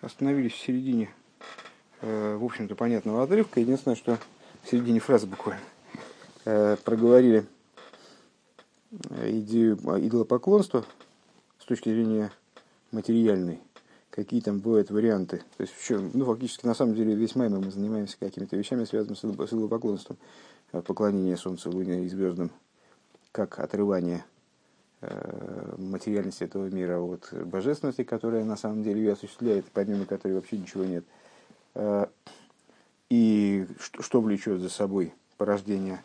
остановились в середине, э, в общем-то, понятного отрывка. Единственное, что в середине фразы буквально э, проговорили идею идолопоклонства с точки зрения материальной. Какие там бывают варианты. То есть, еще, ну, фактически, на самом деле, весь маймер мы занимаемся какими-то вещами, связанными с идолопоклонством. Поклонение Солнцу, Луне и звездам, как отрывание Э, материальности этого мира от божественности, которая на самом деле ее осуществляет, помимо которой вообще ничего нет. Э, и что влечет за собой порождение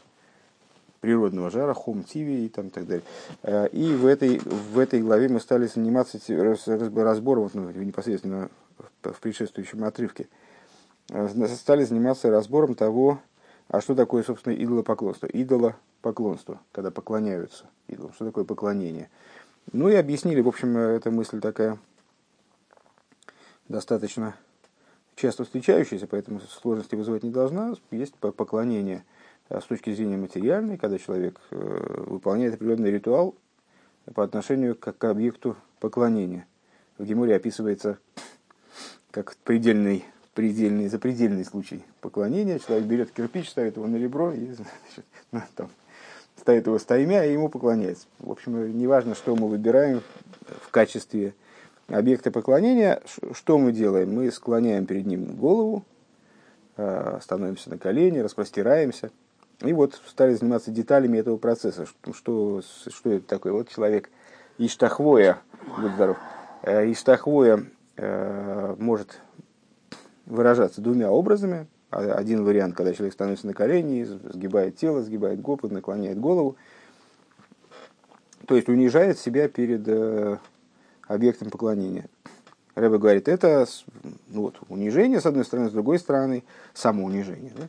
природного жара, хом тиви и там так далее. Э, и в этой, в этой главе мы стали заниматься разбором, ну, непосредственно в предшествующем отрывке, стали заниматься разбором того, а что такое, собственно, идолопоклонство? Идолопоклонство, когда поклоняются идолам. Что такое поклонение? Ну и объяснили, в общем, эта мысль такая достаточно часто встречающаяся, поэтому сложности вызывать не должна. Есть поклонение а с точки зрения материальной, когда человек э, выполняет определенный ритуал по отношению к, к объекту поклонения. В Геморе описывается как предельный предельный, запредельный случай поклонения. Человек берет кирпич, ставит его на ребро и значит, там, ставит его стаймя и ему поклоняется. В общем, неважно, что мы выбираем в качестве объекта поклонения, что мы делаем? Мы склоняем перед ним голову, а, становимся на колени, распростираемся. И вот стали заниматься деталями этого процесса. Что, что это такое? Вот человек Иштахвоя, будь здоров, э, Иштахвоя э, может выражаться двумя образами. А, один вариант, когда человек становится на колени, сгибает тело, сгибает губы, наклоняет голову. То есть унижает себя перед э, объектом поклонения. Рэбе говорит, это ну вот, унижение, с одной стороны, с другой стороны, самоунижение. Да?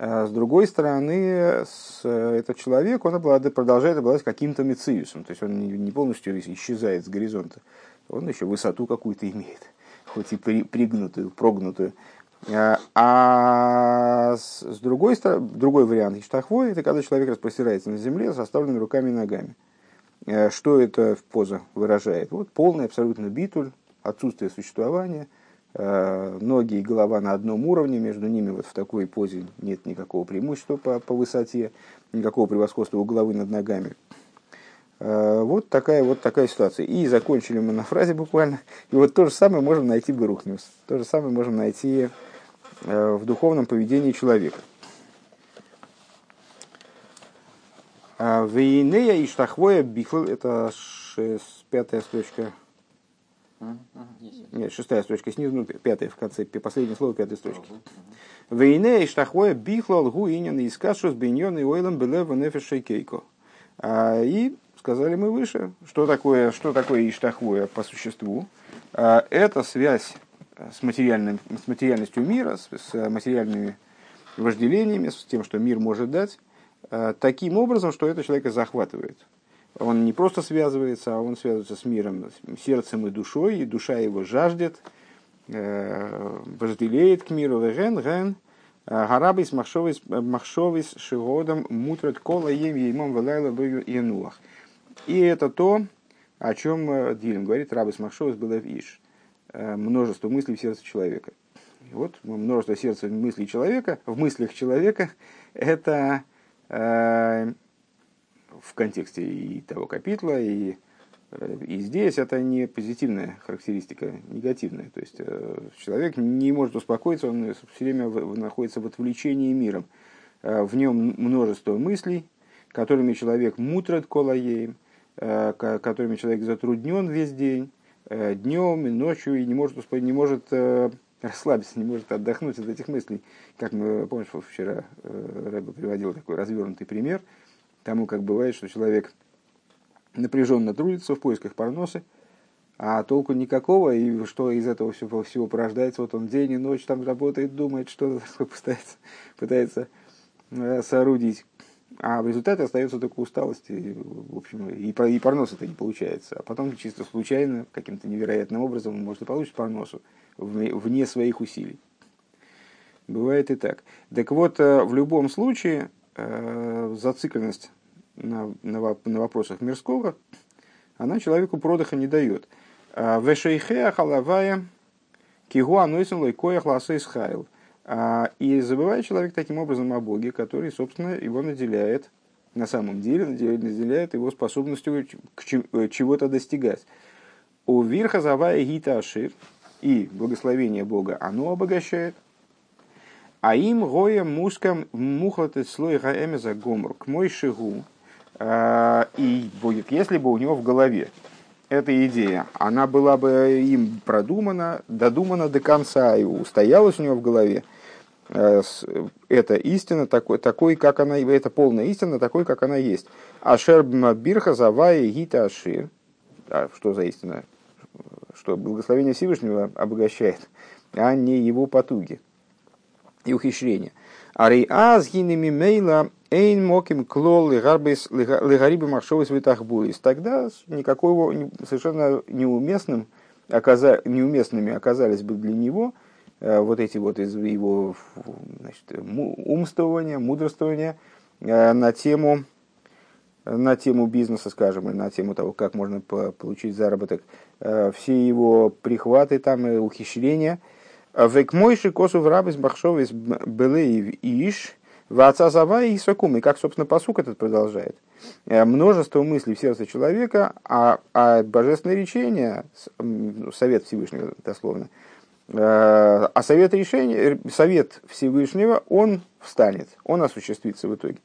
А с другой стороны, с, этот человек, он обладает, продолжает обладать каким-то мециусом, то есть он не, не полностью исчезает с горизонта, он еще высоту какую-то имеет хоть и при, пригнутую, прогнутую. А, а с, другой стороны, другой вариант иштахвой – это когда человек распростирается на земле с оставленными руками и ногами. Э, что это поза выражает? Вот полный абсолютно битуль, отсутствие существования, э, ноги и голова на одном уровне, между ними вот в такой позе нет никакого преимущества по, по высоте, никакого превосходства у головы над ногами. Э, вот такая вот такая ситуация. И закончили мы на фразе буквально. И вот то же самое можем найти в Берухнюс. То же самое можем найти э, в духовном поведении человека. А Вейнея и Штахвоя Бихл, это шест, пятая строчка. Нет, шестая строчка снизу, ну, пятая в конце, последнее слово пятой строчки. Вейнея и Штахвоя Бихлал Гуинен и Скашус Биньон и Ойлам Белева Нефешей Кейко. А, и сказали мы выше, что такое, что такое Иштахвоя по существу. А, это связь с, материальным, с материальностью мира, с, с материальными вожделениями, с тем, что мир может дать, а, таким образом, что это человека захватывает. Он не просто связывается, а он связывается с миром, сердцем и душой, и душа его жаждет, э, вожделеет к миру, ген, ген, Гарабис махшовис шигодом мутрат кола ем еймом велайла бою януах. И это то, о чем Дилем говорит Рабис Махшовс было Иш. Э, множество мыслей в сердце человека. И вот множество сердца мыслей человека, в мыслях человека, это э, в контексте и того капитла, и, э, и здесь это не позитивная характеристика, негативная. То есть человек не может успокоиться, он все время находится в отвлечении миром. В нем множество мыслей, которыми человек мутрат колаеем, Э, которыми человек затруднен весь день, э, днем и ночью, и не может, не может э, расслабиться, не может отдохнуть от этих мыслей. Как мы, помнишь, вчера Рэба приводил такой развернутый пример. Тому, как бывает, что человек напряженно трудится в поисках парносы, а толку никакого, и что из этого всего, всего порождается, вот он день и ночь там работает, думает, что пытается, пытается соорудить а в результате остается только усталость, и, в общем, и, и парнос это не получается. А потом чисто случайно, каким-то невероятным образом он может и получить парносу вне своих усилий. Бывает и так. Так вот, э, в любом случае, э, зацикленность на, на, на вопросах мирского, она человеку продыха не дает. А Вешейхеа халавая Кигу анойсен лойкоях ласой схайл. И забывает человек таким образом о Боге, который, собственно, его наделяет, на самом деле наделяет его способностью к чего-то достигать. У верха завая гита ашир, и благословение Бога, оно обогащает. А им гоя мускам мухлаты слой гаэмеза гомор к мой шигу. А, и будет, если бы у него в голове эта идея, она была бы им продумана, додумана до конца и устоялась у него в голове, э, это истина такой, такой, как она, это полная истина такой, как она есть. Ашер бирха завая гита ашир. А что за истина? Что благословение Всевышнего обогащает, а не его потуги и ухищрения. Арей аз гинеми мейла эйн моким клол легариби маршовый витахбулис. Тогда никакого совершенно неуместным оказа, неуместными оказались бы для него э, вот эти вот из его значит, умствования, мудрствования э, на тему на тему бизнеса, скажем, и на тему того, как можно получить заработок, э, все его прихваты там и ухищрения – Век мойши косу в рабис бахшовис белеев иш, в отца зава и сакум. И как, собственно, посук этот продолжает. Э, множество мыслей в сердце человека, а, а божественное речение, совет Всевышнего, дословно, э, а совет, решения, совет Всевышнего, он встанет, он осуществится в итоге.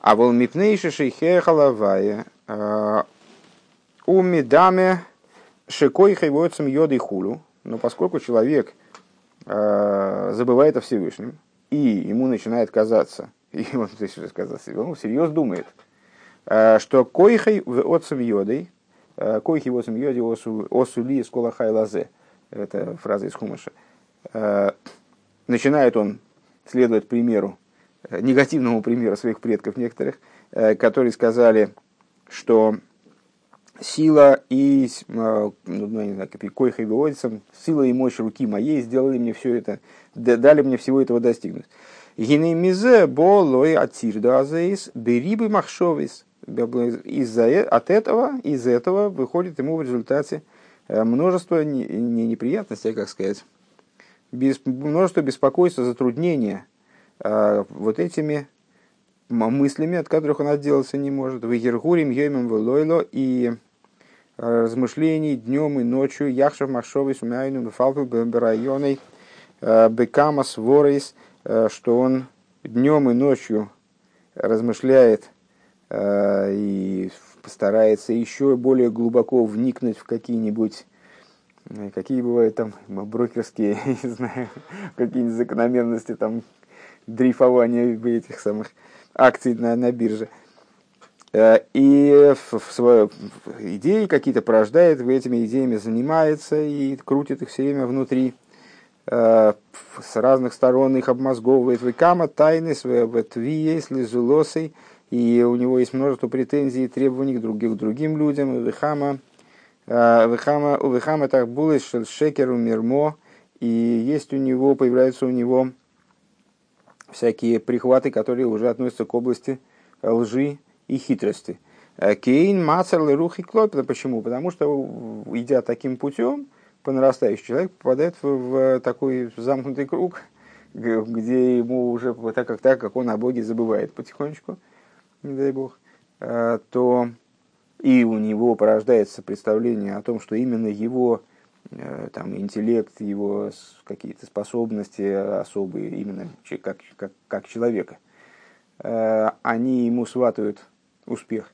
А вол мипнейши шейхе халавая э, у медаме шикой хайвоцем йоды хулу, но поскольку человек э, забывает о Всевышнем, и ему начинает казаться, и он, казаться, он всерьез думает, э, что койхой от йодой, э, койхи от йоди осули из колахай лазе, это фраза из Хумаша, э, начинает он следовать примеру, э, негативному примеру своих предков некоторых, э, которые сказали, что сила и, ну, ну, не знаю, койха и сила и мощь руки моей сделали мне все это, дали мне всего этого достигнуть. Генемизе болой атирдазейс берибы махшовис. Из-за, от этого, из этого выходит ему в результате множество не, не неприятностей, как сказать, без, множество беспокойства, затруднения а, вот этими мыслями, от которых он отделаться не может. В Ергурим, Йоймем, Велойло и размышлений днем и ночью, Яхшев Машовый Сумяйну Бефалпу Берайоной э, Бекамас Ворейс, э, что он днем и ночью размышляет э, и постарается еще более глубоко вникнуть в какие-нибудь какие бывают там брокерские, не знаю, какие-нибудь закономерности там дрейфования этих самых акций на, на бирже. Э, и в свою идеи какие-то порождает, этими идеями занимается и крутит их все время внутри, э, с разных сторон их обмозговывает. Векама тайны, если зулосой, и у него есть множество претензий и требований к другим, к другим людям. Вехама, э, вехама, у Вехама так было шекеру мирмо, и есть у него, появляются у него всякие прихваты, которые уже относятся к области лжи, и хитрости. Э, Кейн, Мацер, Лерух и Клопина. Почему? Потому что, идя таким путем, по нарастающей, человек попадает в, в такой замкнутый круг, где ему уже так как, так как он о Боге забывает потихонечку, не дай Бог, э, то и у него порождается представление о том, что именно его э, там, интеллект, его какие-то способности особые, именно как, как, как человека, они ему сватают успех,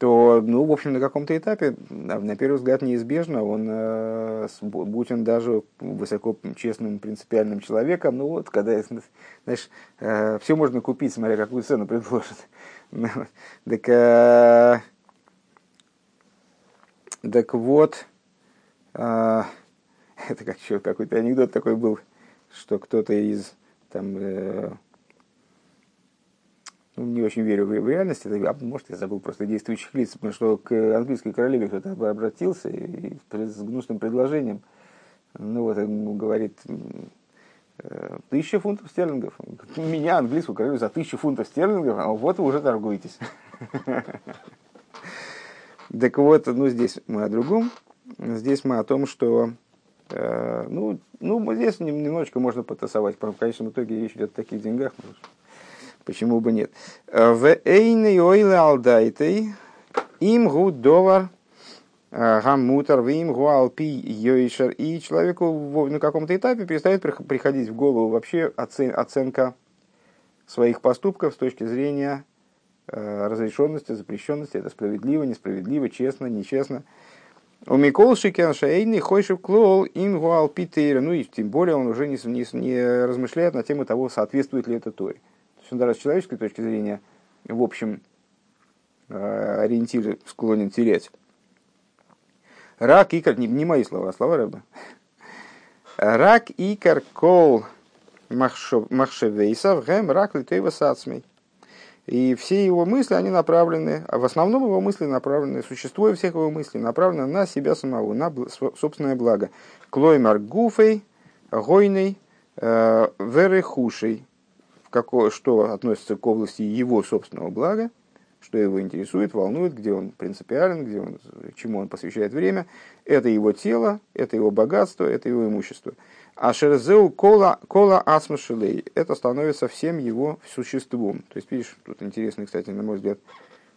то, ну, в общем, на каком-то этапе, на первый взгляд, неизбежно, он, э, будь он даже высоко честным, принципиальным человеком, ну вот, когда, знаешь, э, все можно купить, смотря какую цену предложат. Так, э, так вот, это как какой-то анекдот такой был, что кто-то из там ну, не очень верю в, реальность, это, а может, я забыл просто действующих лиц, потому что к английской королеве кто-то обратился и, с гнусным предложением. Ну вот, говорит, «Э, тысяча фунтов стерлингов. Меня, английскую королеву, за тысячу фунтов стерлингов, а вот вы уже торгуетесь. Так вот, ну здесь мы о другом. Здесь мы о том, что Э, ну, ну, здесь немножечко можно потасовать. В конечном итоге речь идет о таких деньгах. Почему бы нет? Э, ואינו עולה על דעתו אם הוא דבר э, המותר אם הוא על פי יושר. И человеку на каком-то этапе перестает приходить в голову вообще оценка своих поступков с точки зрения разрешенности, запрещенности. Это справедливо, несправедливо, честно, нечестно. ומכל שכן שאינו חושב כלל אם הוא על פי תורה. Ну и тем более он уже не, не, не размышляет на тему того, соответствует ли это Торе. Он даже с человеческой точки зрения, в общем, э, ориентир склонен терять. Рак икар, не, не мои слова, а слова рыба. Рак икар кол махшевейсов гэм рак литейва сацмей. И все его мысли, они направлены, а в основном его мысли направлены, существо всех его мыслей направлено на себя самого, на собственное благо. Клоймар гуфей, гойный, э, верехушей, что относится к области его собственного блага, что его интересует, волнует, где он принципиален, где он, чему он посвящает время. Это его тело, это его богатство, это его имущество. А шерзеу кола, кола асмашилей. Это становится всем его существом. То есть, видишь, тут интересный, кстати, на мой взгляд,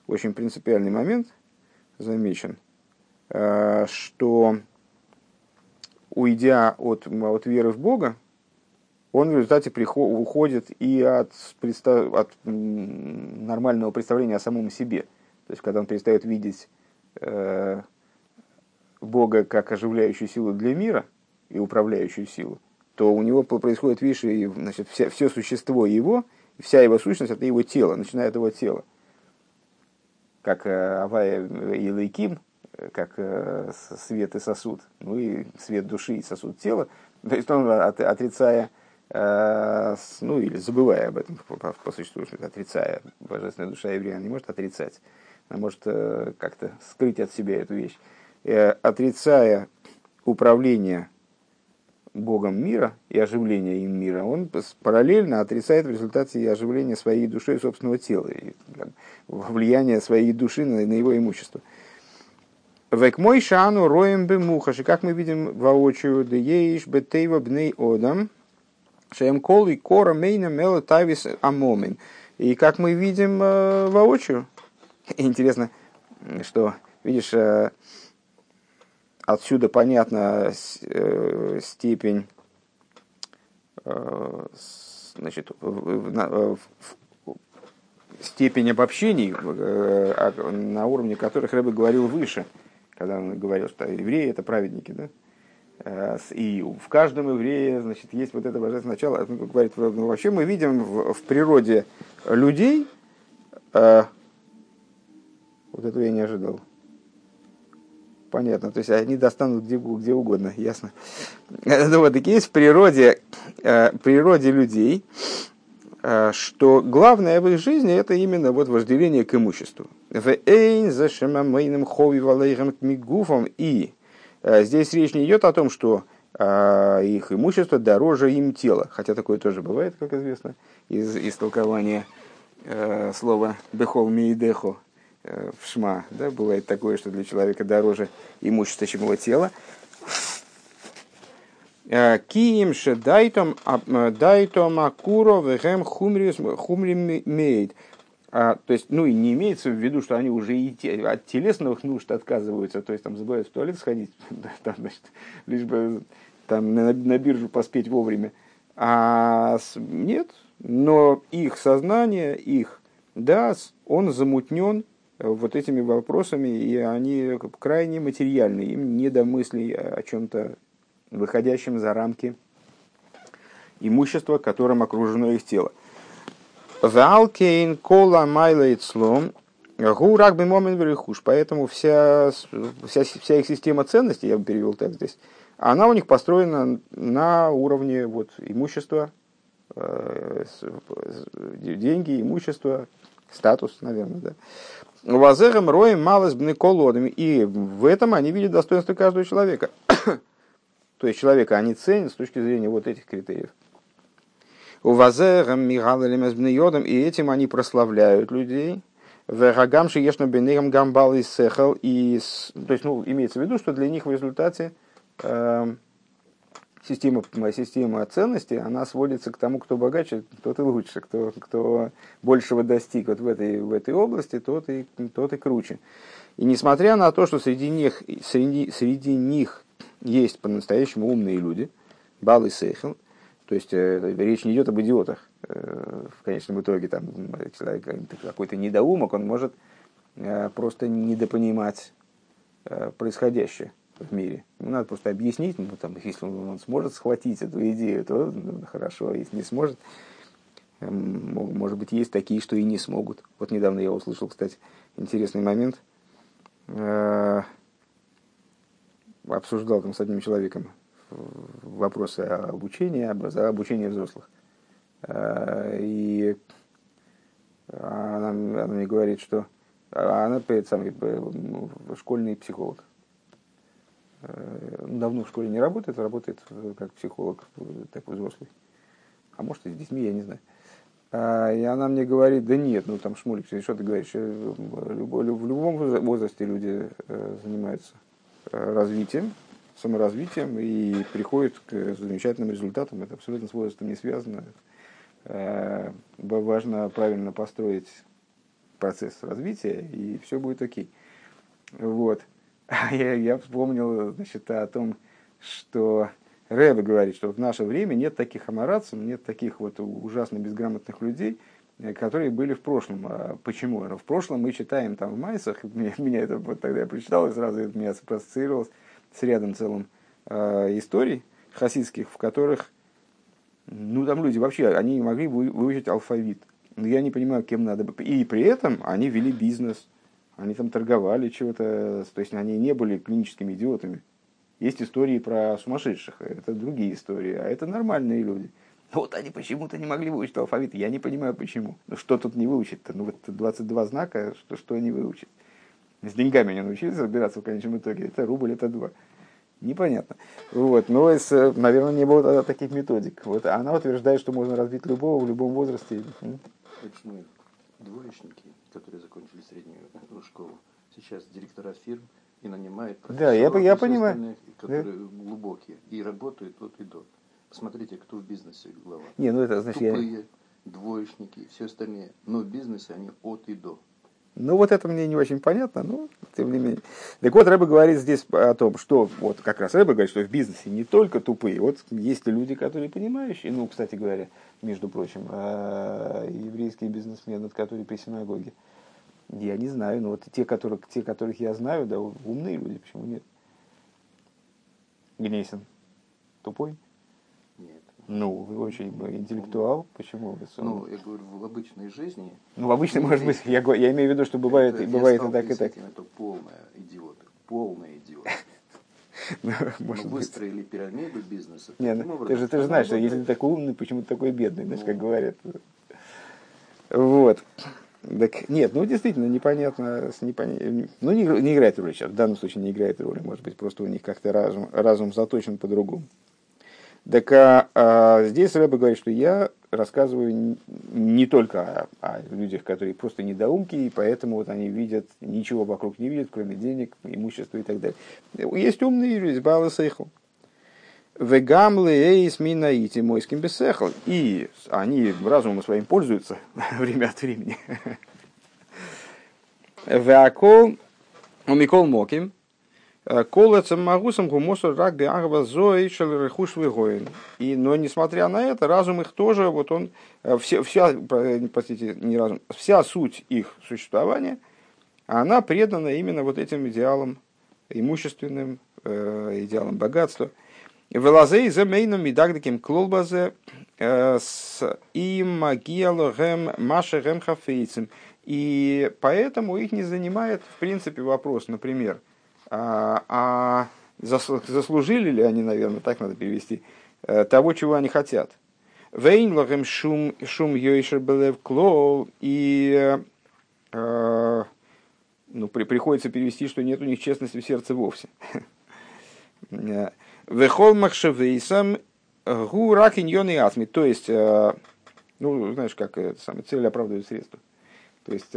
очень принципиальный момент замечен, э, что уйдя от, от веры в Бога, он в результате приход, уходит и от, от нормального представления о самом себе. То есть, когда он перестает видеть э, Бога как оживляющую силу для мира, и управляющую силу, то у него происходит, видишь, и, значит, вся, все существо его, вся его сущность это его тело, начиная от его тела. Как э, Авая и Лейким, как э, свет и сосуд, ну и свет души и сосуд тела. То есть он, отрицая, ну или забывая об этом по, по, существу, отрицая божественная душа еврея, не может отрицать, она может как-то скрыть от себя эту вещь. Отрицая управление Богом мира и оживления им мира, он параллельно отрицает в результате и оживления своей души и собственного тела, и влияние своей души на, на его имущество. Век мой шану роем бы мухаши, как мы видим воочию, да еиш бетейва бней одам, шеем кол и кора мейна мела тавис амомин. И как мы видим э, воочию, интересно, что, видишь, э, Отсюда понятна э, степень значит, степень обобщений, э, на уровне которых Рэбе говорил выше, когда он говорил, что евреи это праведники, да? И в каждом еврее, значит, есть вот это божественное начало. Он говорит, ну, вообще мы видим в, в природе людей, вот этого я не ожидал. Понятно, то есть они достанут где, где угодно, ясно. Ну вот, так есть в природе, э, природе людей, э, что главное в их жизни это именно вот вожделение к имуществу. И э, здесь речь не идет о том, что э, их имущество дороже им тела, хотя такое тоже бывает, как известно, из истолкования э, слова «бехол миидехо», Э, в шма, да, бывает такое, что для человека дороже имущество, чем его тело. Э, Киим дайтом э, дайтом акуро вехем хумрим мейд. А, то есть, ну и не имеется в виду, что они уже и те, от телесных нужд отказываются, то есть там забывают в туалет сходить, там, значит, лишь бы там на, на биржу поспеть вовремя. А нет, но их сознание, их дас, он замутнен вот этими вопросами, и они крайне материальны, им не до мыслей о чем-то выходящем за рамки имущества, которым окружено их тело. Валкейн кола майлайт слом гурак бы момент верхуш. Поэтому вся, вся, вся их система ценностей, я бы перевел так здесь, она у них построена на уровне вот, имущества, э, деньги, имущество, статус, наверное, да. Вазером роем малость бнеколодами. И в этом они видят достоинство каждого человека. То есть человека они ценят с точки зрения вот этих критериев. У Вазером Мигалалем и этим они прославляют людей. Верагам шиешно бенегам гамбал и сехал. И, то есть, ну, имеется в виду, что для них в результате э, система, система ценностей, она сводится к тому, кто богаче, тот и лучше, кто, кто большего достиг вот в, этой, в этой области, тот и, тот и круче. И несмотря на то, что среди них, среди, среди них есть по-настоящему умные люди, Бал и Сейхел, то есть э, речь не идет об идиотах. Э, в конечном итоге там человек какой-то недоумок, он может э, просто недопонимать э, происходящее в мире. Ему надо просто объяснить, ну, там, если он, он сможет схватить эту идею, то ну, хорошо, а если не сможет, может быть, есть такие, что и не смогут. Вот недавно я услышал, кстати, интересный момент. Э, обсуждал там с одним человеком вопросы обучения, обучения взрослых. Э, и она, она мне говорит, что она перед самой школьный психолог. Э, давно в школе не работает, работает как психолог, такой взрослый. А может и с детьми, я не знаю. А, и она мне говорит, да нет, ну там Шмулик, что ты говоришь, э, в любом возрасте люди занимаются развитием, саморазвитием и приходят к замечательным результатам. Это абсолютно с возрастом не связано. Э, важно правильно построить процесс развития, и все будет окей. Вот. Я, я вспомнил значит, о том, что Рэбе говорит, что в наше время нет таких амарацев, нет таких вот ужасно безграмотных людей, э, которые были в прошлом. А почему? В прошлом мы читаем там в Майсах, меня, меня это вот тогда я прочитал, и сразу это меня ассоциировалось с рядом целым э, историй хасидских, в которых, ну, там люди вообще, они не могли выучить алфавит. Но я не понимаю, кем надо. И при этом они вели бизнес, они там торговали чего-то, то есть они не были клиническими идиотами. Есть истории про сумасшедших, это другие истории, а это нормальные люди. Вот они почему-то не могли выучить алфавит, я не понимаю почему. Ну что тут не выучить-то? Ну вот 22 знака, что, что они выучат? С деньгами они научились разбираться в конечном итоге. Это рубль, это два. Непонятно. Вот. Но, с, наверное, не было тогда таких методик. Вот. она утверждает, что можно развить любого в любом возрасте. Почему двоечники, которые закончили среднюю школу, сейчас директора фирм и нанимают Да, я, я понимаю. Которые да? глубокие и работают от и до. Посмотрите, кто в бизнесе глава. Не, ну это значит Тупые, я... двоечники все остальные. Но в бизнесе они от и до. Ну, вот это мне не очень понятно, но тем не менее. Так вот, Рэба говорит здесь о том, что, вот как раз Рэба говорит, что в бизнесе не только тупые, вот есть люди, которые понимающие, ну, кстати говоря, между прочим, а, еврейские бизнесмены, которые при синагоге, я не знаю, но вот те, которых, те, которых я знаю, да, умные люди, почему нет? Гнесин тупой? Ну, вы очень интеллектуал. Почему? Ну, я говорю, в обычной жизни. Ну, в обычной, может быть, я, я имею в виду, что бывает, это, бывает и так, и так. Это полная идиоты. Полная идиоты. Ну, может выстроили пирамиду бизнеса. Не, ну, ты же, ты же знаешь, что если ты такой умный, почему ты такой бедный, знаешь, как ну. говорят. Вот. Так, нет, ну действительно непонятно, с непон... ну не, не играет роли сейчас, в данном случае не играет роли, может быть, просто у них как-то разум, разум заточен по-другому. Так а, а здесь Рэба говорит, что я рассказываю не только о, о людях, которые просто недоумки, и поэтому вот они видят, ничего вокруг не видят, кроме денег, имущества и так далее. Есть умные люди, Бала Сейхл. Вегамлы эйс минаити мойским бесехл. И они разумом своим пользуются время от времени. Веакол, умикол моким, Колецем магусом гумосу рак биагва зои рехуш вегоин. И, но несмотря на это, разум их тоже, вот он, э, вся, вся, простите, не разум, вся суть их существования, она предана именно вот этим идеалам имущественным, э, идеалам богатства. Велазей замейном медагдаким клолбазе э, с им магиалогем машерем хафейцем. И поэтому их не занимает, в принципе, вопрос, например, – а, а заслужили ли они, наверное, так надо перевести, э, того, чего они хотят. Вейнлагем шум шум йойшер белев клоу и э, ну, при, приходится перевести, что нет у них честности в сердце вовсе. Вехол махшевейсам гу ракиньон и атми. То есть, э, ну, знаешь, как это самое, цель оправдывает средства. То есть,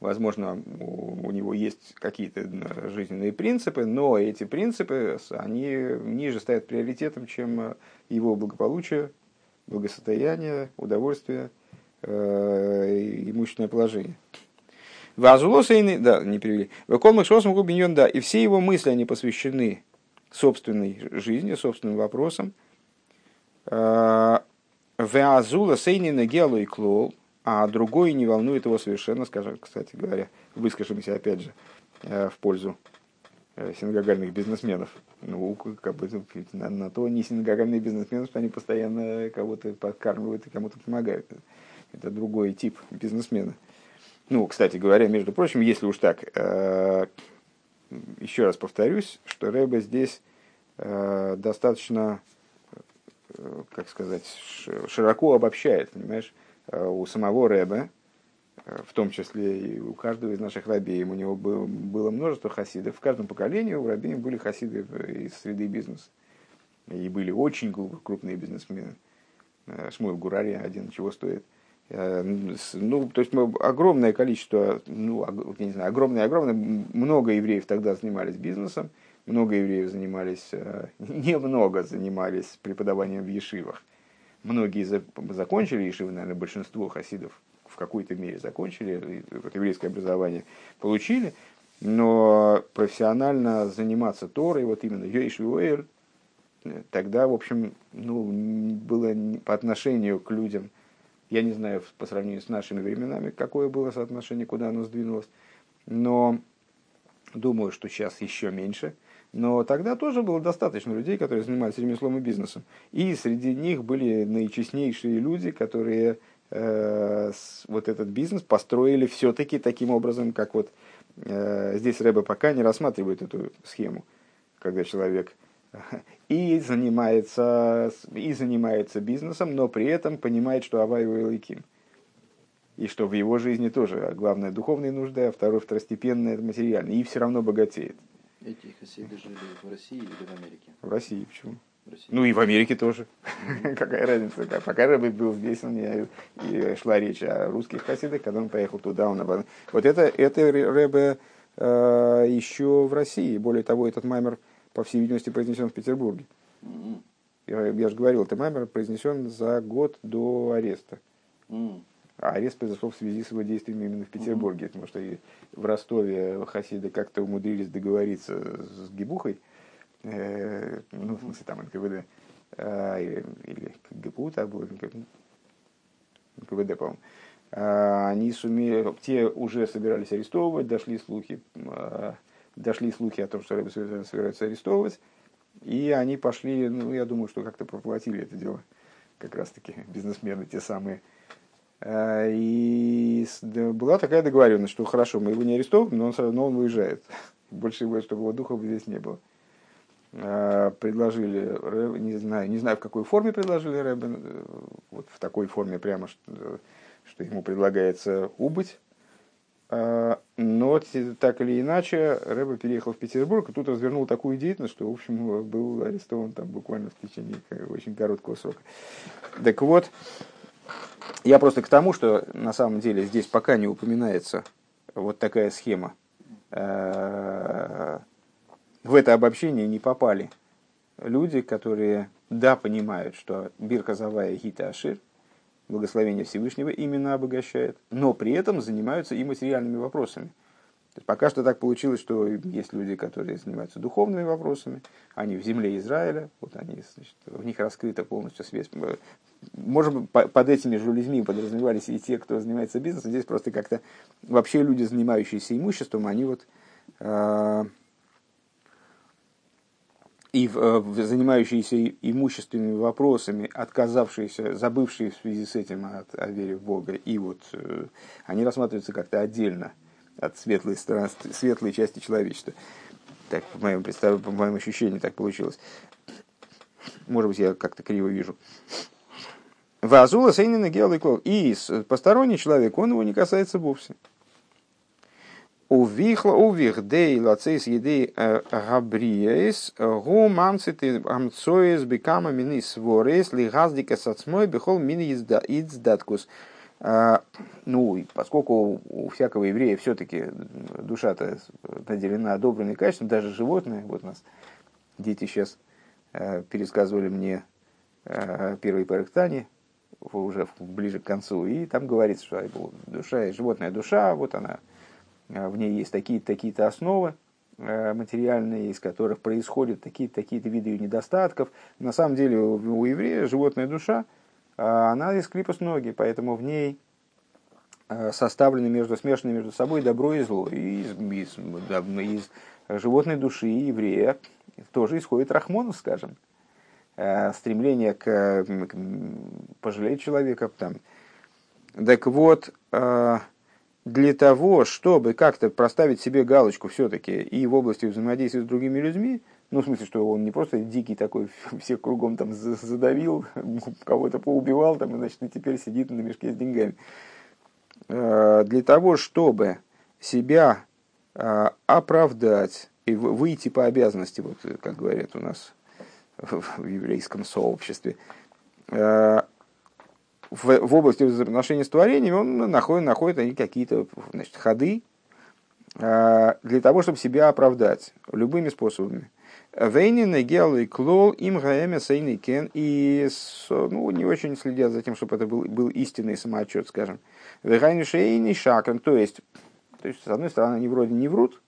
Возможно, у, него есть какие-то жизненные принципы, но эти принципы, они ниже стоят приоритетом, чем его благополучие, благосостояние, удовольствие, э, имущественное положение. Вазулосейны, да, не перевели. Веколмах шосом губиньон, да, и все его мысли, они посвящены собственной жизни, собственным вопросам. Э, Веазула сейнина гелу и клол, а другой не волнует его совершенно, скажем, кстати говоря, выскажемся опять же э, в пользу э, синагогальных бизнесменов. Ну, как бы на, на то не синагогальные бизнесмены, что они постоянно кого-то подкармливают и кому-то помогают. Это другой тип бизнесмена. Ну, кстати говоря, между прочим, если уж так, э, еще раз повторюсь, что Рэба здесь достаточно, как сказать, широко обобщает, понимаешь? Э, у самого Рэба, э, в том числе и у каждого из наших рабеев, у него было, было множество хасидов. В каждом поколении у рабеев были хасиды из среды бизнеса. И были очень крупные бизнесмены. Э, Шмуэл Гурари один чего стоит. Ну, то есть огромное количество, ну, я не знаю, огромное-огромное, много евреев тогда занимались бизнесом, много евреев занимались, немного занимались преподаванием в ешивах. Многие закончили Ишивы, наверное, большинство хасидов в какой-то мере закончили, еврейское образование получили, но профессионально заниматься Торой, вот именно Йоишвиуэр, тогда, в общем, ну, было по отношению к людям, я не знаю по сравнению с нашими временами, какое было соотношение, куда оно сдвинулось, но думаю, что сейчас еще меньше – но тогда тоже было достаточно людей, которые занимались ремеслом и бизнесом. И среди них были наичестнейшие люди, которые э, вот этот бизнес построили все-таки таким образом, как вот э, здесь Рэба пока не рассматривает эту схему, когда человек и занимается, и занимается бизнесом, но при этом понимает, что Авай Лейким. И что в его жизни тоже главная духовная нужда, а второе второстепенное это материальное. И все равно богатеет. Эти хасиды жили в России или в Америке? В России, почему? В России. Ну и в Америке тоже. Какая разница? Пока Рэбе был здесь, меня и шла речь о русских хасидах, когда он поехал туда, он Вот это, это Рэбе э, еще в России. Более того, этот маймер, по всей видимости, произнесен в Петербурге. Я, я же говорил, этот маймер произнесен за год до ареста. А арест произошел в связи с его действиями именно в Петербурге, потому что и в Ростове хасиды как-то умудрились договориться с Гибухой, э, ну, в смысле, там НКВД, э, или, или ГПУ, так было, НКВД, по-моему, э, они сумели, те уже собирались арестовывать, дошли слухи, э, дошли слухи о том, что Рэбе собираются арестовывать, и они пошли, ну, я думаю, что как-то проплатили это дело, как раз-таки бизнесмены те самые, и была такая договоренность, что хорошо, мы его не арестовываем, но он, но он выезжает. Больше его, чтобы его духов здесь не было. Э, предложили, не знаю, не знаю в какой форме предложили Рэбе, э, вот в такой форме прямо, что, что ему предлагается убыть. Но так или иначе, Рэбе переехал в Петербург и тут развернул такую деятельность, что, в общем, был арестован там буквально в течение очень короткого срока. Так вот, я просто к тому, что на самом деле здесь пока не упоминается вот такая схема. Э, в это обобщение не попали люди, которые, да, понимают, что Бирка Завая Гита Ашир, благословение Всевышнего, именно обогащает, но при этом занимаются и материальными вопросами. Пока что так получилось, что есть люди, которые занимаются духовными вопросами, они в земле Израиля, вот они, значит, в них раскрыта полностью связь, может под этими же людьми подразумевались и те, кто занимается бизнесом. Здесь просто как-то вообще люди, занимающиеся имуществом, они вот э, и э, занимающиеся имущественными вопросами, отказавшиеся, забывшие в связи с этим от, о вере в Бога, и вот э, они рассматриваются как-то отдельно от светлой, стороны, светлой части человечества. Так, по моему, представлению, по моему ощущению, так получилось. Может быть, я как-то криво вижу. Вазула сейнина геоликлол. И посторонний человек, он его не касается вовсе. Увихла, увих дей лацейс едей э, габриес, гу мамцит амцоес бекама мини сворес, ли газдика сацмой бехол мини издаткус. А, ну, поскольку у всякого еврея все-таки душа-то наделена добрыми качествами, даже животные, вот нас дети сейчас э, пересказывали мне э, первый парктани, уже ближе к концу, и там говорится, что душа, животная душа, вот она, э, в ней есть такие-то такие основы материальные, из которых происходят такие-то такие виды недостатков. На самом деле у еврея животная душа, она из клипа ноги, поэтому в ней составлены между, смешаны между собой добро и зло. И из, из, из животной души еврея тоже исходит Рахмонов, скажем. Э, стремление к, к пожалеть человека. Там. Так вот, для того, чтобы как-то проставить себе галочку все-таки и в области взаимодействия с другими людьми, ну, в смысле, что он не просто дикий такой, всех кругом там задавил, кого-то поубивал, там, и, значит, и теперь сидит на мешке с деньгами. Э, для того, чтобы себя оправдать и выйти по обязанности, вот как говорят у нас в еврейском сообществе, э, в, в области взаимоотношений с творением он находит, находит какие-то значит, ходы э, для того, чтобы себя оправдать любыми способами. Вейнин, Гел и Клол, им Гаэме, Сейный Кен, и ну, не очень следят за тем, чтобы это был, был истинный самоотчет, скажем. Вегайни Шейный Шакран, то есть, то есть, с одной стороны, они вроде не врут,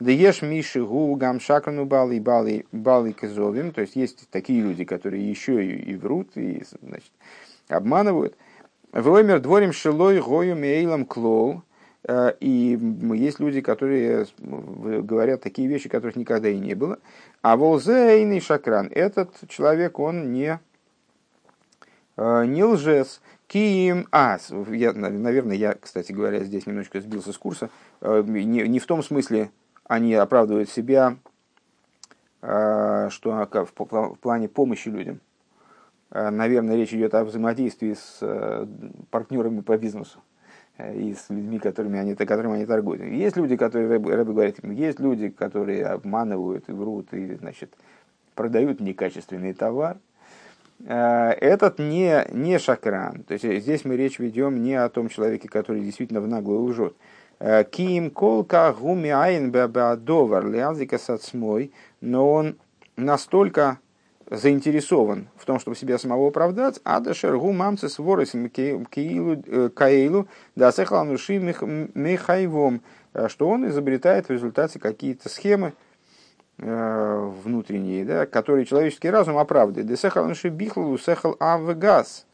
да ешь Миши Гу Гам Шакану Бали Бали Бали Казовим. То есть есть такие люди, которые еще и, и врут, и значит, обманывают. Воймер дворим шилой гою мейлом клол. Э, и есть люди, которые говорят такие вещи, которых никогда и не было. А волзейный шакран, этот человек, он не, э, не лжец. Ким Ас. Я, наверное, я, кстати говоря, здесь немножечко сбился с курса. Э, не, не в том смысле, они оправдывают себя, что в плане помощи людям. Наверное, речь идет о взаимодействии с партнерами по бизнесу и с людьми, которыми они, которыми они торгуют. Есть люди, которые, Рэбби говорит, есть люди, которые обманывают и врут, и, значит, продают некачественный товар. Этот не, не шакран. То есть здесь мы речь ведем не о том человеке, который действительно в наглую лжет. Ким колка гуми айн беадовар лязика сацмой, но он настолько заинтересован в том, чтобы себя самого оправдать, а дашергу мамцы с воросим э, каилу да сехлануши мехайвом, э, что он изобретает в результате какие-то схемы э, внутренние, да, которые человеческий разум оправдывает. Десехлануши бихлу сехал авгаз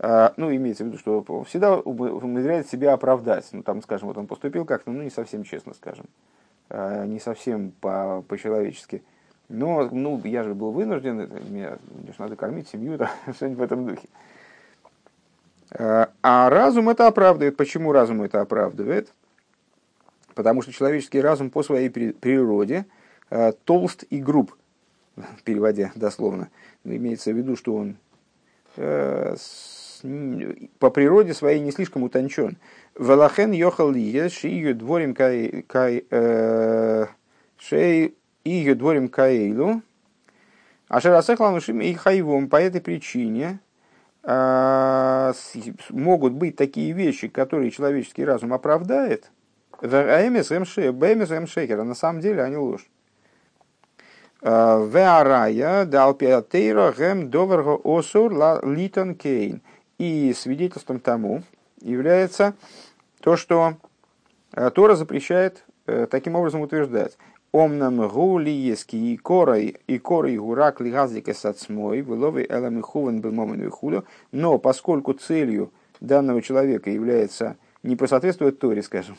ну, имеется в виду, что всегда умудряет себя оправдать. Ну, там, скажем, вот он поступил как-то, ну, не совсем честно, скажем, не совсем по- по-человечески. Но, ну, я же был вынужден, мне, мне же надо кормить семью, да, что-нибудь в этом духе. А, а разум это оправдывает. Почему разум это оправдывает? Потому что человеческий разум по своей природе толст и груб, переводя дословно. Имеется в виду, что он по природе своей не слишком утончен. Велахен йохал шию дворим кай э, шей ее дворим каилу. А шерасехланушим и хайвом по этой причине а, могут быть такие вещи, которые человеческий разум оправдает. Бэмис Шекера, на самом деле они ложь. Веарая дал пиатейра гэм доверго осур литон кейн. И свидетельством тому является то, что Тора запрещает э, таким образом утверждать. Омнам гулиески и корой и корой гурак лигазлика сацмой выловы элам и хуван бемомен вихулю. Но поскольку целью данного человека является не посоответствовать Торе, скажем,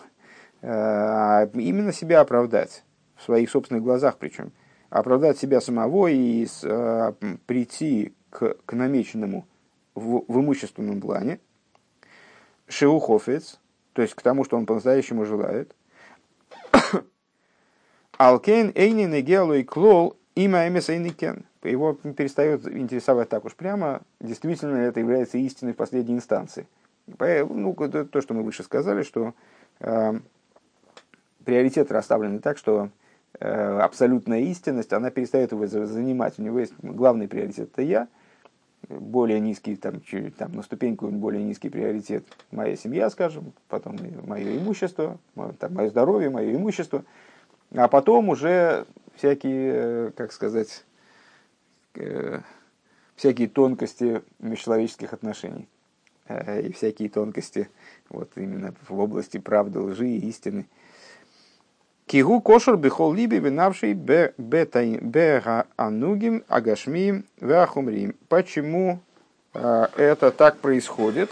э, а именно себя оправдать в своих собственных глазах причем, оправдать себя самого и прийти к, к намеченному в, в имущественном плане, шеухофец, то есть к тому, что он по-настоящему желает, Алкейн Эйнин и Геалу клол има Эмесейникен. Его перестает интересовать так уж прямо, действительно это является истиной в последней инстанции. Ну, то, что мы выше сказали, что э, приоритеты расставлены так, что э, абсолютная истинность, она перестает его занимать. У него есть главный приоритет – это я – более низкий, там, чуть, там, на ступеньку более низкий приоритет моя семья, скажем, потом мое имущество, мое, там, мое здоровье, мое имущество, а потом уже всякие, э, как сказать, э, всякие тонкости межчеловеческих отношений э, и всякие тонкости вот именно в области правды, лжи и истины. Кигу кошер бихол либи винавший бе анугим агашмием веахумрим. Почему это так происходит?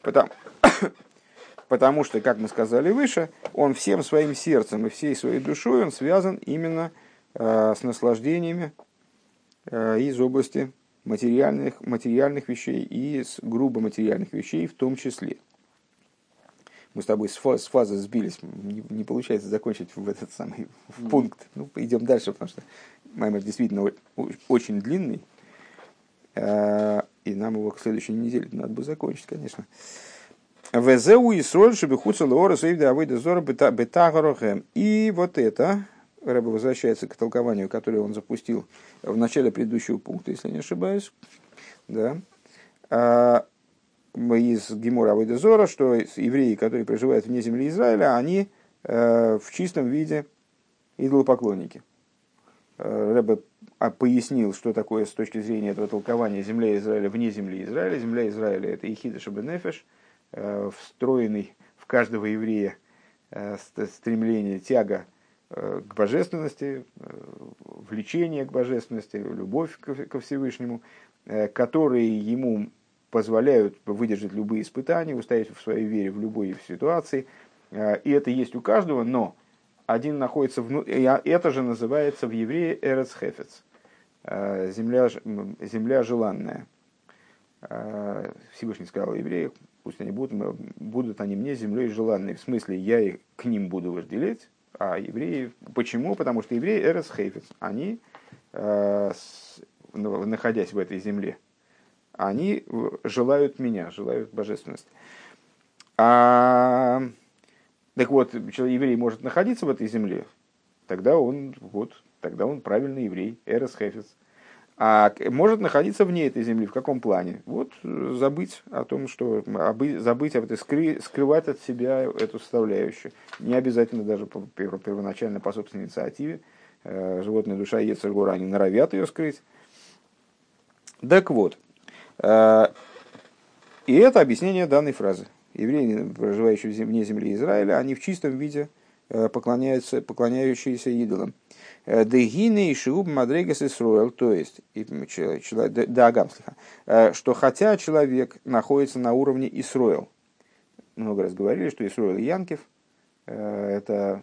Потому, потому что, как мы сказали выше, он всем своим сердцем и всей своей душой он связан именно э, с наслаждениями э, из области материальных, материальных вещей и с грубо материальных вещей в том числе мы с тобой с, фаз, с фазы сбились, не, не получается закончить в этот самый в пункт. Ну, идем дальше, потому что маймер действительно очень длинный, э, и нам его к следующей неделе надо бы закончить, конечно. Везеу и соль, чтобы хуцал ора суивда авойда зора бетагорохем. И вот это, Рэба возвращается к толкованию, которое он запустил в начале предыдущего пункта, если не ошибаюсь. Да а, из Гимура Авойдезора, что евреи, которые проживают вне земли Израиля, они э, в чистом виде идолопоклонники. Э, Рэбе а, пояснил, что такое с точки зрения этого толкования земля Израиля вне земли Израиля. Земля Израиля – это Ихида Шабенефеш, встроенный в каждого еврея стремление, тяга к божественности, влечение к божественности, любовь ко Всевышнему, которые ему позволяют выдержать любые испытания, устоять в своей вере в любой ситуации. Э, и это есть у каждого, но один находится внутри, а это же называется в еврее Эрец Хефец, э, земля, земля желанная. Э, Всевышний сказал евреям, пусть они будут, будут они мне землей желанной. В смысле, я их к ним буду вожделеть, а евреи... Почему? Потому что евреи Эрес Хейфец. Они, находясь в этой земле, они желают меня, желают божественности. А, так вот, человек, еврей может находиться в этой земле, тогда он, вот, тогда он правильный еврей, эрес хефец. А может находиться вне этой земли. В каком плане? Вот забыть о том, что забыть об этой, скры, скрывать от себя эту составляющую. Не обязательно даже первоначально по собственной инициативе. Э, животная душа Ецергора, они норовят ее скрыть. Так вот, Э, и это объяснение данной фразы. Евреи, проживающие вне земли Израиля, они в чистом виде э, поклоняются, поклоняющиеся идолам. Э, Дегины и Шиуб Мадрегас Исруэл, то есть, Дагам, что хотя человек находится на уровне Исруэл, много раз говорили, что Исруэл и Янкев – это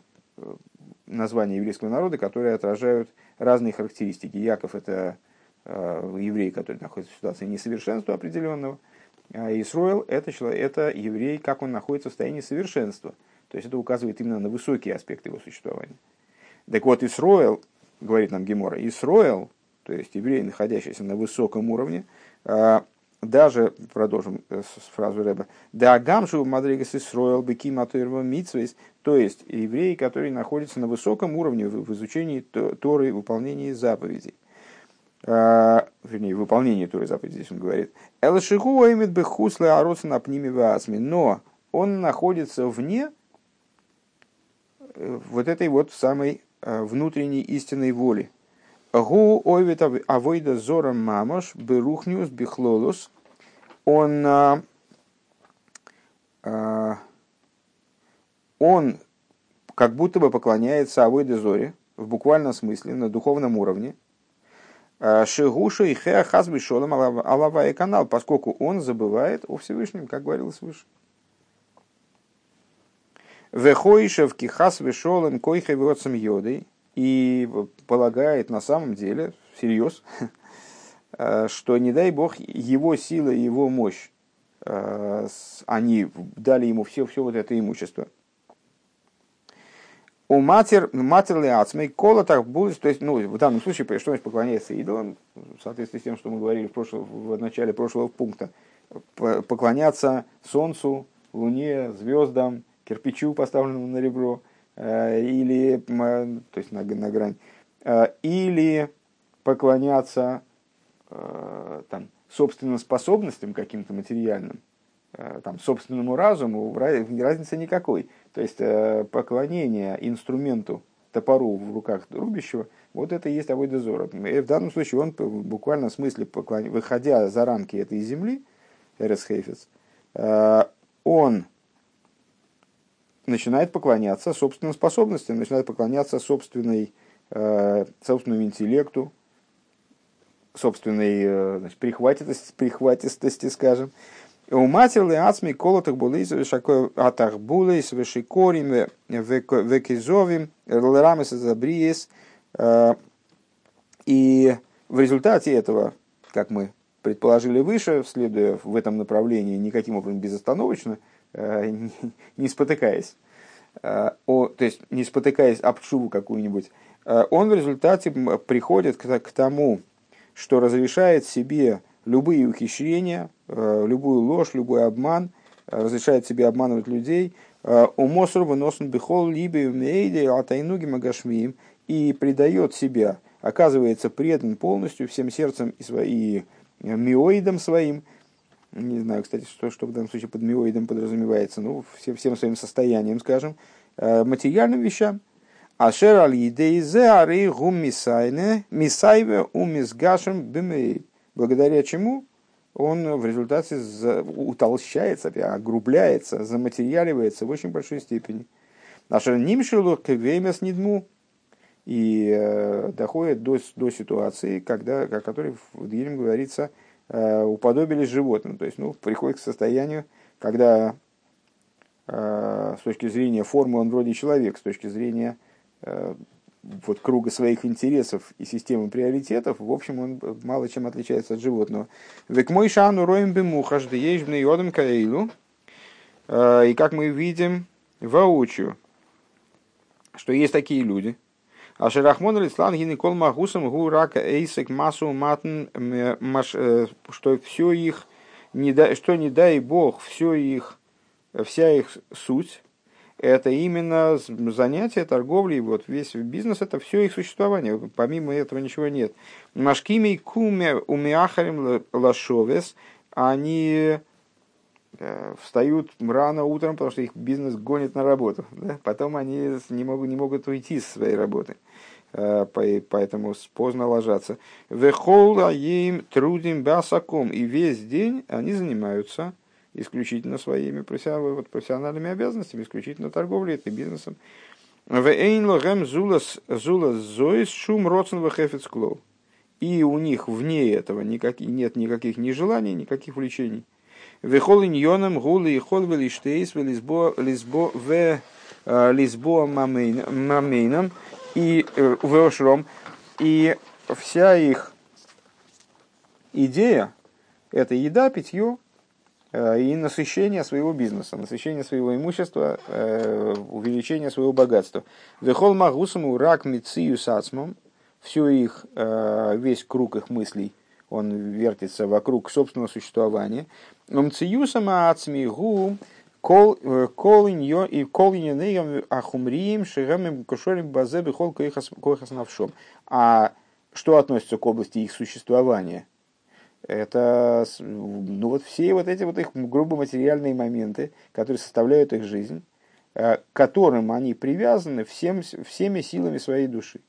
названия еврейского народа, которые отражают разные характеристики. Яков – это Э, еврей, который находится в ситуации несовершенства определенного, а Исруэл это, человек, это еврей, как он находится в состоянии совершенства. То есть это указывает именно на высокие аспекты его существования. Так вот, Исруэл, говорит нам Гемора, Исруэл, то есть еврей, находящийся на высоком уровне, э, даже, продолжим э, с фразу Рэба, да гамшу мадригас Исруэл беким митсвейс, то есть еврей, который находится на высоком уровне в изучении Торы, выполнении заповедей. А, вернее, выполнение Туры заповеди, здесь он говорит, Элшиху имит бы хуслы ароса на пниме васми, но он находится вне вот этой вот самой э, внутренней истинной воли. Гу ойвит авойда зором мамош берухниус бихлолус. Он, а, он как будто бы поклоняется авойда зоре в буквальном смысле, на духовном уровне, Э, Шигуша и Хеа Хазби Шолом Алава и канал, поскольку он забывает о Всевышнем, как говорилось выше. Вехоишев кихас вешолем койхе виотсам йодой. И полагает на самом деле, всерьез, э, что не дай бог его сила, его мощь, э, они дали ему все, все вот это имущество – у матер, матер ли ацмей, кола так будет, то есть, ну, в данном случае, что значит поклоняется идолам, в соответствии с тем, что мы говорили в, прошлом, в начале прошлого пункта, поклоняться солнцу, луне, звездам, кирпичу, поставленному на ребро, э, или, то есть на, на грань, э, или поклоняться там, собственным способностям каким-то материальным, там, собственному разуму, разницы никакой. То есть поклонение инструменту топору в руках рубящего, вот это и есть авойдозора. И в данном случае он в буквальном смысле, выходя за рамки этой земли, Эресхейфец, он начинает поклоняться собственным способностям, начинает поклоняться собственной, э, собственному интеллекту, собственной э, значит, прихватистости, прихватистости, скажем. У матери ацми колотых булейс вешакой атах булейс вешикорим векизовим лерамес забриес. Э, и в результате этого, как мы предположили выше, следуя в этом направлении никаким образом безостановочно, не спотыкаясь, э, о, то есть не спотыкаясь об чуву какую-нибудь, э, он в результате приходит к, тому, что разрешает себе любые ухищрения, любую ложь, любой обман, разрешает себе обманывать людей, у Мосру выносен бихол либе умейде атайнуги магашмиим и предает себя, оказывается предан полностью всем сердцем и, свои, и миоидом своим, не знаю, кстати, что, что в данном случае под миоидом подразумевается, ну, всем, всем своим состоянием, скажем, э, материальным вещам. Ашер аль едейзе ары гум мисайне, мисайве умисгашем бимей. Благодаря чему он в результате утолщается, огрубляется, заматериаливается в очень большой степени. Ашер нимшилу квемес нидму, и э, доходит до, до ситуации, когда, о которой в Дгилем говорится – уподобились животным. То есть ну, приходит к состоянию, когда э, с точки зрения формы он вроде человек, с точки зрения э, вот, круга своих интересов и системы приоритетов, в общем, он мало чем отличается от животного. Век мой шану роем бемухаш деежбный йодом каилу. И как мы видим воочию, что есть такие люди, а Шерахмон Лислан Гинекол Магусам Гу Рака Эйсек Масу Матн э, что все их, не дай, что не дай Бог, все их, вся их суть, это именно занятие торговли, вот весь бизнес, это все их существование. Помимо этого ничего нет. Машкими куме умиахарим лашовес, они встают рано утром, потому что их бизнес гонит на работу. Да? Потом они не могут, не могут уйти с своей работы. Э, поэтому поздно ложатся. Вехола им трудим басаком. И весь день они занимаются исключительно своими профессиональными обязанностями, исключительно торговлей, это бизнесом. И у них вне этого никак, нет никаких ни желаний, никаких влечений. Вехол иньоном гулы и хол велиштейс велизбо лизбо в э, лизбо мамейном и э, Веошром, и вся их идея – это еда, питье э, и насыщение своего бизнеса, насыщение своего имущества, э, увеличение своего богатства. Вехол магусам рак мицию сацмом, все их, весь круг их мыслей, он вертится вокруг собственного существования. Мциюсам ацми гу Кол э, иньо и кол иньонеем ахумрием шигамем кошорим базе бихол койхас навшом. А что относится к области их существования? Это ну, вот все вот эти вот их грубо материальные моменты, которые составляют их жизнь, э, к которым они привязаны всем, всеми силами своей души.